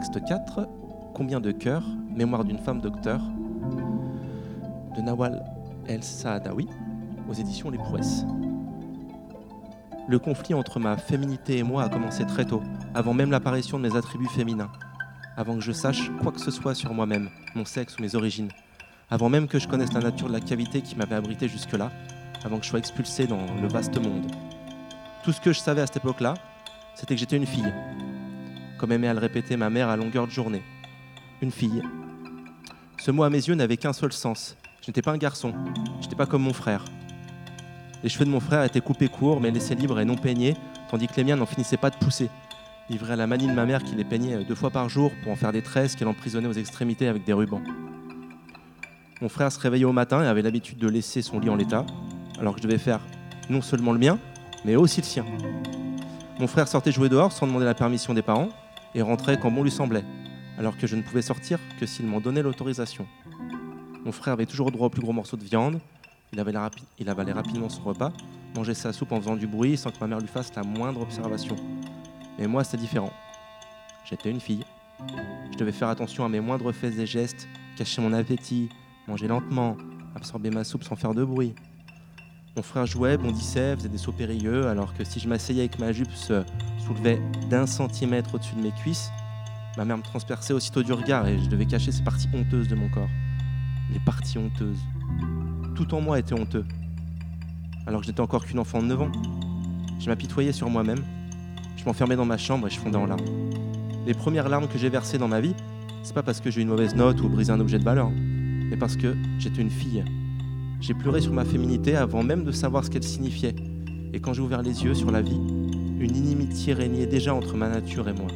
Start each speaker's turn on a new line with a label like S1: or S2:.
S1: Texte 4, Combien de cœurs Mémoire d'une femme docteur de Nawal El Saadawi aux éditions Les Prouesses. Le conflit entre ma féminité et moi a commencé très tôt, avant même l'apparition de mes attributs féminins, avant que je sache quoi que ce soit sur moi-même, mon sexe ou mes origines, avant même que je connaisse la nature de la cavité qui m'avait abrité jusque-là, avant que je sois expulsé dans le vaste monde. Tout ce que je savais à cette époque-là, c'était que j'étais une fille, comme aimait à le répéter ma mère à longueur de journée. Une fille. Ce mot à mes yeux n'avait qu'un seul sens. Je n'étais pas un garçon, je n'étais pas comme mon frère. Les cheveux de mon frère étaient coupés courts, mais laissés libres et non peignés, tandis que les miens n'en finissaient pas de pousser. Livrés à la manie de ma mère qui les peignait deux fois par jour pour en faire des tresses qu'elle emprisonnait aux extrémités avec des rubans. Mon frère se réveillait au matin et avait l'habitude de laisser son lit en l'état, alors que je devais faire non seulement le mien, mais aussi le sien. Mon frère sortait jouer dehors sans demander la permission des parents et rentrait quand bon lui semblait, alors que je ne pouvais sortir que s'il m'en donnait l'autorisation. Mon frère avait toujours droit au plus gros morceau de viande, il, avait il avalait rapidement son repas, mangeait sa soupe en faisant du bruit sans que ma mère lui fasse la moindre observation. Mais moi, c'était différent. J'étais une fille. Je devais faire attention à mes moindres faits et gestes, cacher mon appétit, manger lentement, absorber ma soupe sans faire de bruit. Mon frère jouait, bondissait, faisait des sauts périlleux, alors que si je m'asseyais avec ma jupe se soulevait d'un centimètre au-dessus de mes cuisses, ma mère me transperçait aussitôt du regard et je devais cacher ces parties honteuses de mon corps. Les parties honteuses. Tout en moi était honteux. Alors que j'étais encore qu'une enfant de 9 ans. Je m'apitoyais sur moi-même. Je m'enfermais dans ma chambre et je fondais en larmes. Les premières larmes que j'ai versées dans ma vie, c'est pas parce que j'ai eu une mauvaise note ou brisé un objet de valeur, mais parce que j'étais une fille j'ai pleuré sur ma féminité avant même de savoir ce qu'elle signifiait. Et quand j'ai ouvert les yeux sur la vie, une inimitié régnait déjà entre ma nature et moi.